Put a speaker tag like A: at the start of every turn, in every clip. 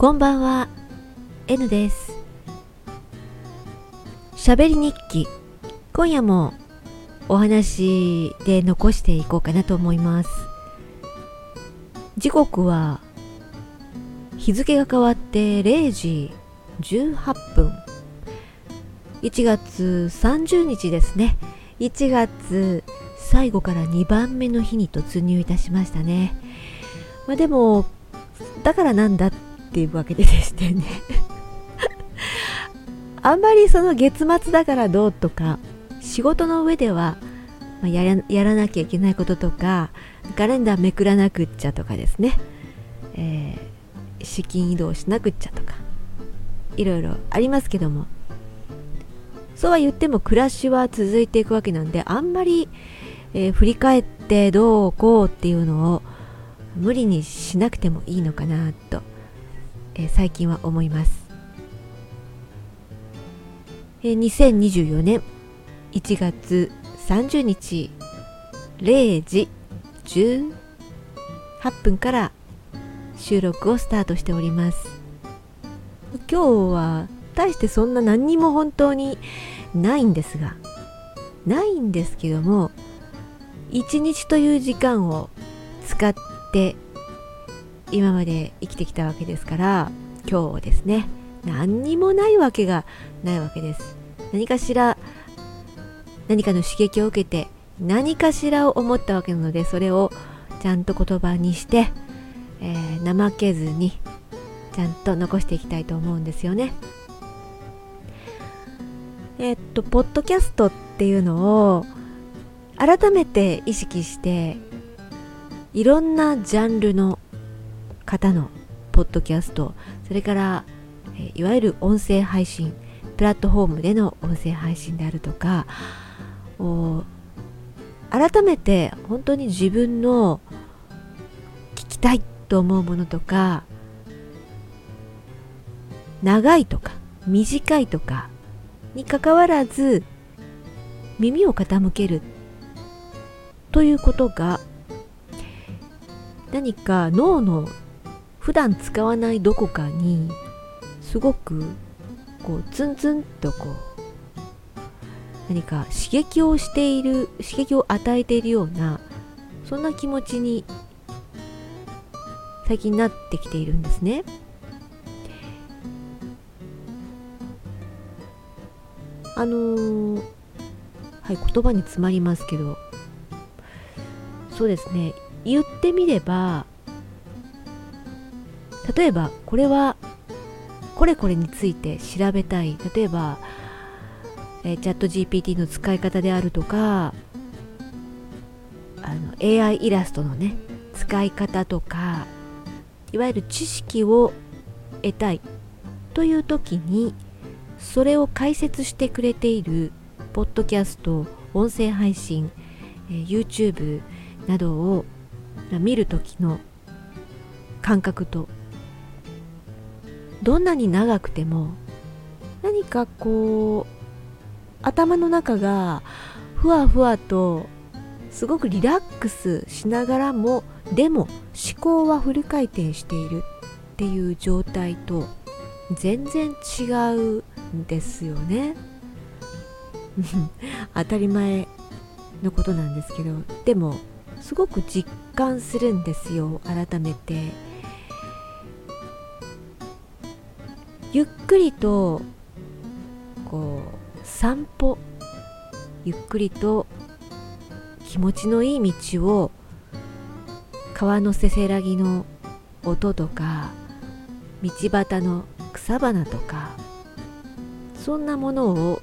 A: こんばんは。N です。喋り日記。今夜もお話で残していこうかなと思います。時刻は日付が変わって0時18分1月30日ですね。1月最後から2番目の日に突入いたしましたね、まあ、でもだからなんだってていうわけででしてね。あんまりその月末だからどうとか仕事の上では、やらやらなきゃいけないこととかカレンダーめくらなくっちゃとかですね、えー、資金移動しなくっちゃとかいろいろありますけども。そうは言っても暮らしは続いていくわけなんであんまり、えー、振り返ってどうこうっていうのを無理にしなくてもいいのかなと、えー、最近は思います、えー、2024年1月30日0時18分から収録をスタートしております。今日は大してそんな何にも本当にないんですがないんですけども一日という時間を使って今まで生きてきたわけですから今日ですね何にもないわけがないわけです何かしら何かの刺激を受けて何かしらを思ったわけなのでそれをちゃんと言葉にして、えー、怠けずにちゃんと残していきたいと思うんですよね。えっとポッドキャストっていうのを改めて意識していろんなジャンルの方のポッドキャストそれからいわゆる音声配信プラットフォームでの音声配信であるとか改めて本当に自分の聞きたいと思うものとか長いとか短いとかにかかわらず耳を傾けるということが何か脳の普段使わないどこかにすごくこうツンツンとこう何か刺激をしている刺激を与えているようなそんな気持ちに最近なってきているんですね。あのー、はい言葉に詰まりますけどそうですね言ってみれば例えばこれはこれこれについて調べたい。例えば、え、チャット GPT の使い方であるとかあの AI イラストのね使い方とかいわゆる知識を得たいという時にそれを解説してくれているポッドキャスト音声配信、え、YouTube などを見る時の感覚とどんなに長くても何かこう頭の中がふわふわとすごくリラックスしながらもでも思考はフル回転している。っていう状態と全然違うんですよね。当たり前のことなんですけど。でもすごく実感するんですよ改めて。ゆっくりとこう散歩ゆっくりと気持ちのいい道を川のせせらぎの音とか道端の草花とかそんなものを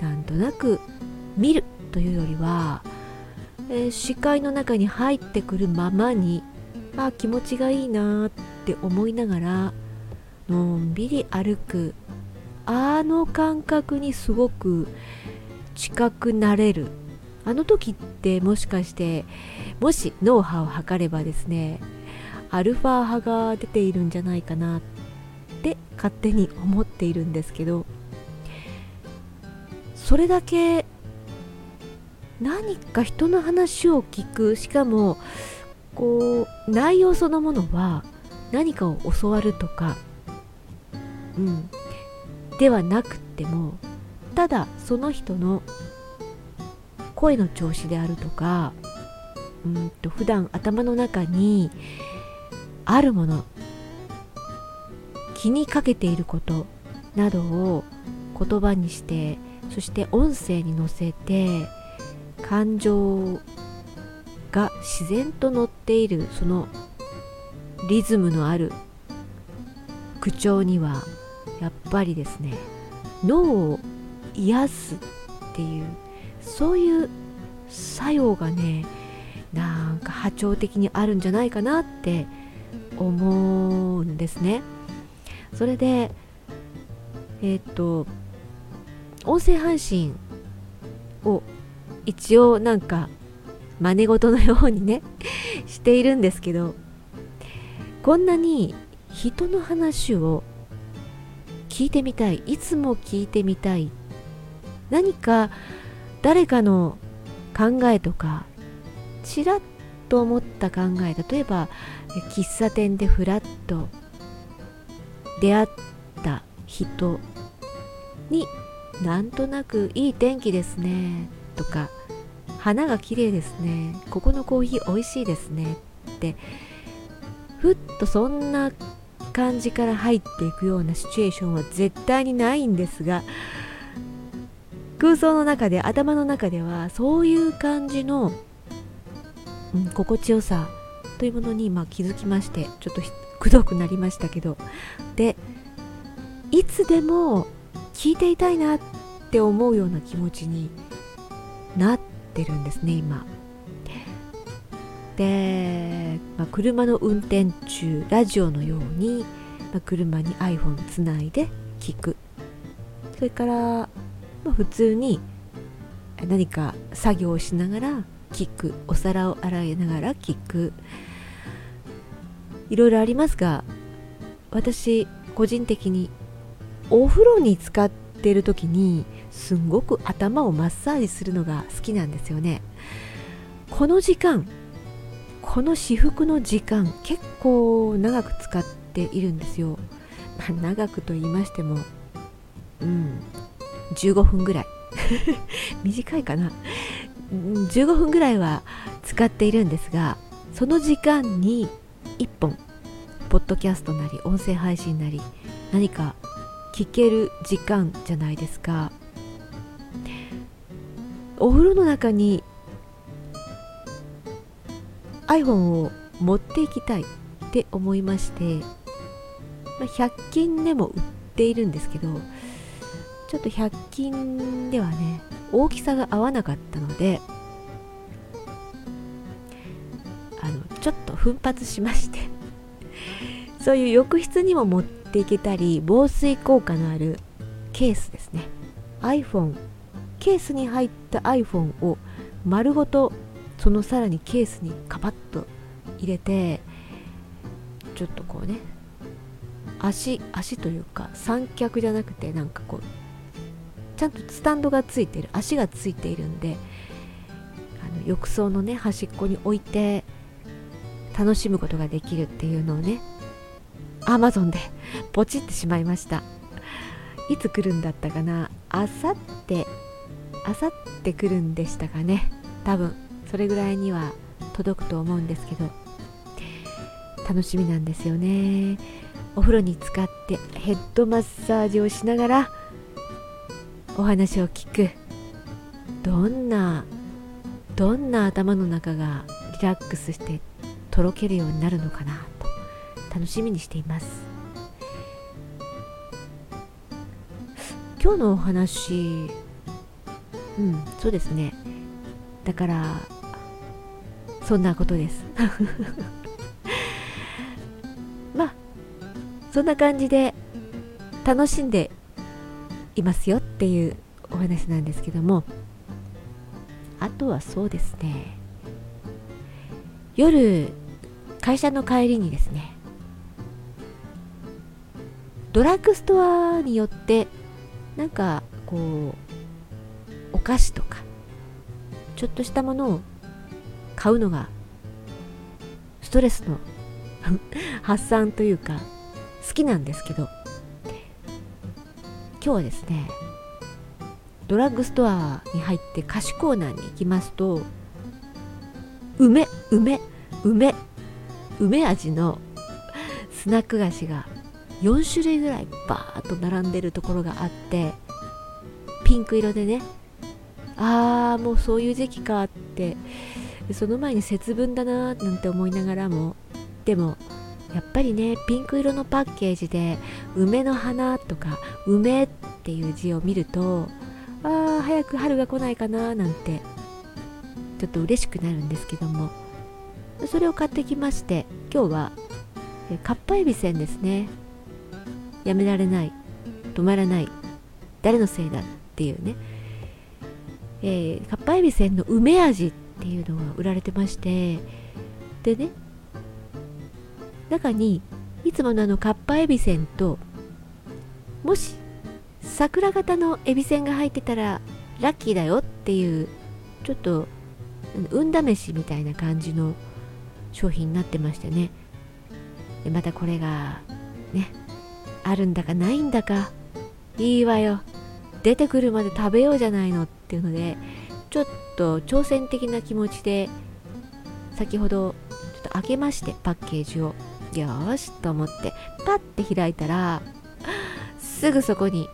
A: なんとなく見るというよりは、えー、視界の中に入ってくるままにあ気持ちがいいなって思いながらのんびり歩く。あの感覚にすごく近くなれる。あの時ってもしかしてもし脳波を測ればですねアルファ波が出ているんじゃないかなって勝手に思っているんですけどそれだけ何か人の話を聞くしかもこう内容そのものは何かを教わるとかうん、ではなくてもただその人の声の調子であるとかうんと普段頭の中にあるもの気にかけていることなどを言葉にしてそして音声に乗せて感情が自然と乗っているそのリズムのある口調にはやっぱりですね脳を癒すっていうそういう作用がねなんか波長的にあるんじゃないかなって思うんですね。それでえっ、と音声配信を一応なんか真似事のようにね しているんですけどこんなに人の話を聞いてみたい。いつも聞いてみたい。何か誰かの考えとかちらっと思った考え例えば喫茶店でふらっと出会った人になんとなくいい天気ですねとか花が綺麗ですねここのコーヒー美味しいですねってふっとそんな感じから入っていくようなシチュエーションは絶対にないんですが空想の中で頭の中ではそういう感じの、うん、心地よさというものに今気づきましてちょっとくどくなりましたけどでいつでも聞いていたいなって思うような気持ちになってるんですね今。で、まあ、車の運転中ラジオのように、まあ、車に iPhone つないで聞く。それから、まあ、普通に何か作業をしながら聞く。お皿を洗いながら聞く。いろいろありますが私個人的にお風呂に使ってる時にすんごく頭をマッサージするのが好きなんですよね。この時間この至福の時間結構長く使っているんですよ、まあ、長くと言いましてもうん15分ぐらい。短いかな。15分ぐらいは使っているんですがその時間に1本ポッドキャストなり音声配信なり何か聞ける時間じゃないですか。お風呂の中に iPhone を持っていきたいって思いまして、まあ、100均でも売っているんですけどちょっと100均ではね大きさが合わなかったのであのちょっと奮発しまして そういう浴室にも持っていけたり防水効果のあるケースですね。iPhone ケースに入った iPhone を丸ごとそのさらにケースにカパッと入れてちょっとこうね足足というか三脚じゃなくてなんかこうちゃんとスタンドがついてる足がついているんであの浴槽のね端っこに置いて楽しむことができるっていうのをねアマゾンで ポチってしまいました。いつ来るんだったかな？あさってあさって来るんでしたかね？多分。それぐらいには届くと思うんですけど楽しみなんですよね。お風呂に浸かってヘッドマッサージをしながらお話を聞く。どんなどんな頭の中がリラックスしてとろけるようになるのかなと楽しみにしています。今日のお話うんそうですね。だからそんなことです。まあそんな感じで楽しんでいますよっていうお話なんですけどもあとはそうですね夜会社の帰りにですねドラッグストアによってなんかこうお菓子とかちょっとしたものを買うのがストレスの 発散というか好きなんですけど今日はですねドラッグストアに入って菓子コーナーに行きますと梅梅梅梅味の スナック菓子が4種類ぐらいバーッと並んでるところがあってピンク色でねああもうそういう時期かってでその前に節分だななんて思いながらもでもやっぱりねピンク色のパッケージで梅の花とか梅っていう字を見るとああ早く春が来ないかななんてちょっと嬉しくなるんですけども。それを買ってきまして今日はかっぱえびせんですね。やめられない止まらない誰のせいだっていうね、えー、かっぱえびせんの梅味ってっていうのが売られてましてでね中にいつものあのかっぱえびせんともし桜型のエビせんが入ってたらラッキーだよっていうちょっと運試しみたいな感じの商品になってましてね。でまたこれがねあるんだかないんだかいいわよ。出てくるまで食べようじゃないのっていうのでちょっと挑戦的な気持ちで先ほどちょっと開けましてパッケージを。よしと思ってパッて開いたらすぐそこに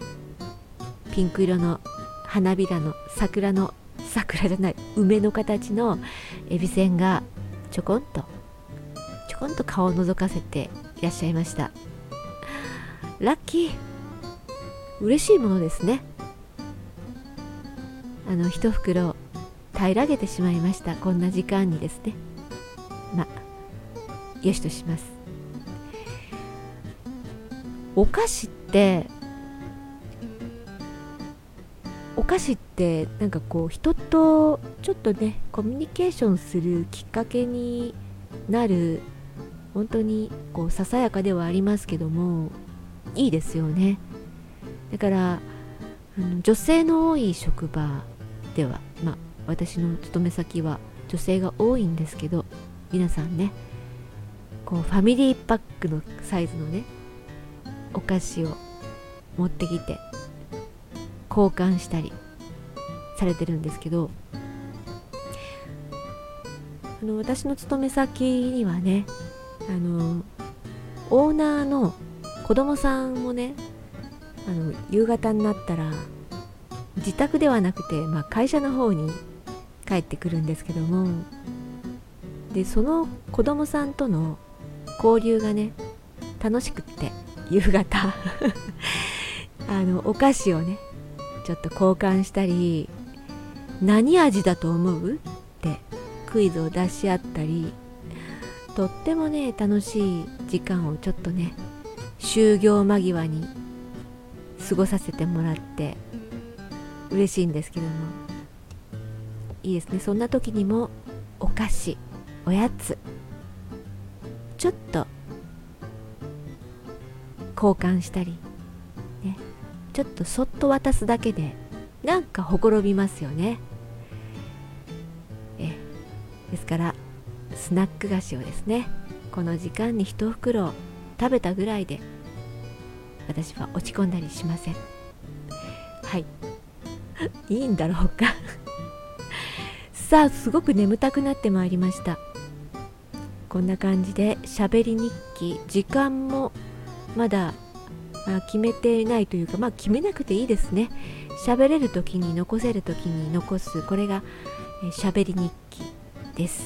A: ピンク色の花びらの桜の桜じゃない梅の形のエビせんがちょこんとちょこんと顔を覗かせていらっしゃいました。ラッキー。嬉しいものですね。あの一袋平らげてしまいました。こんな時間にですね。まあよしとします。お菓子ってお菓子ってなんかこう人とちょっとねコミュニケーションするきっかけになる本当にこうささやかではありますけどもいいですよね。だから女性の多い職場では私の勤め先は女性が多いんですけど皆さんねこうファミリーパックのサイズのねお菓子を持ってきて交換したりされてるんですけどあの私の勤め先にはねあのオーナーの子供さんもねあの夕方になったら自宅ではなくて、まあ、会社の方に帰ってくるんですけども。でその子供さんとの交流がね楽しくって夕方。あのお菓子をねちょっと交換したり何味だと思う？ってクイズを出し合ったりとってもね楽しい時間をちょっとね就業間際に過ごさせてもらって嬉しいんですけども。いいですね。そんな時にもお菓子おやつちょっと交換したりね。ちょっとそっと渡すだけでなんかほころびますよね。えですからスナック菓子をですねこの時間に一袋食べたぐらいで私は落ち込んだりしません。はい。いいんだろうか。さあすごく眠たくなってまいりました。こんな感じで喋り日記時間もまだ、まあ、決めてないというかまあ決めなくていいですね。喋れる時に残せる時に残すこれが喋、えり日記です。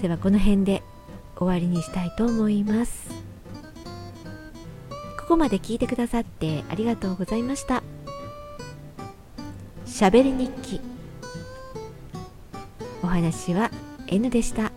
A: ではこの辺で終わりにしたいと思います。ここまで聞いてくださってありがとうございました。しゃべり日記。お話は N でした。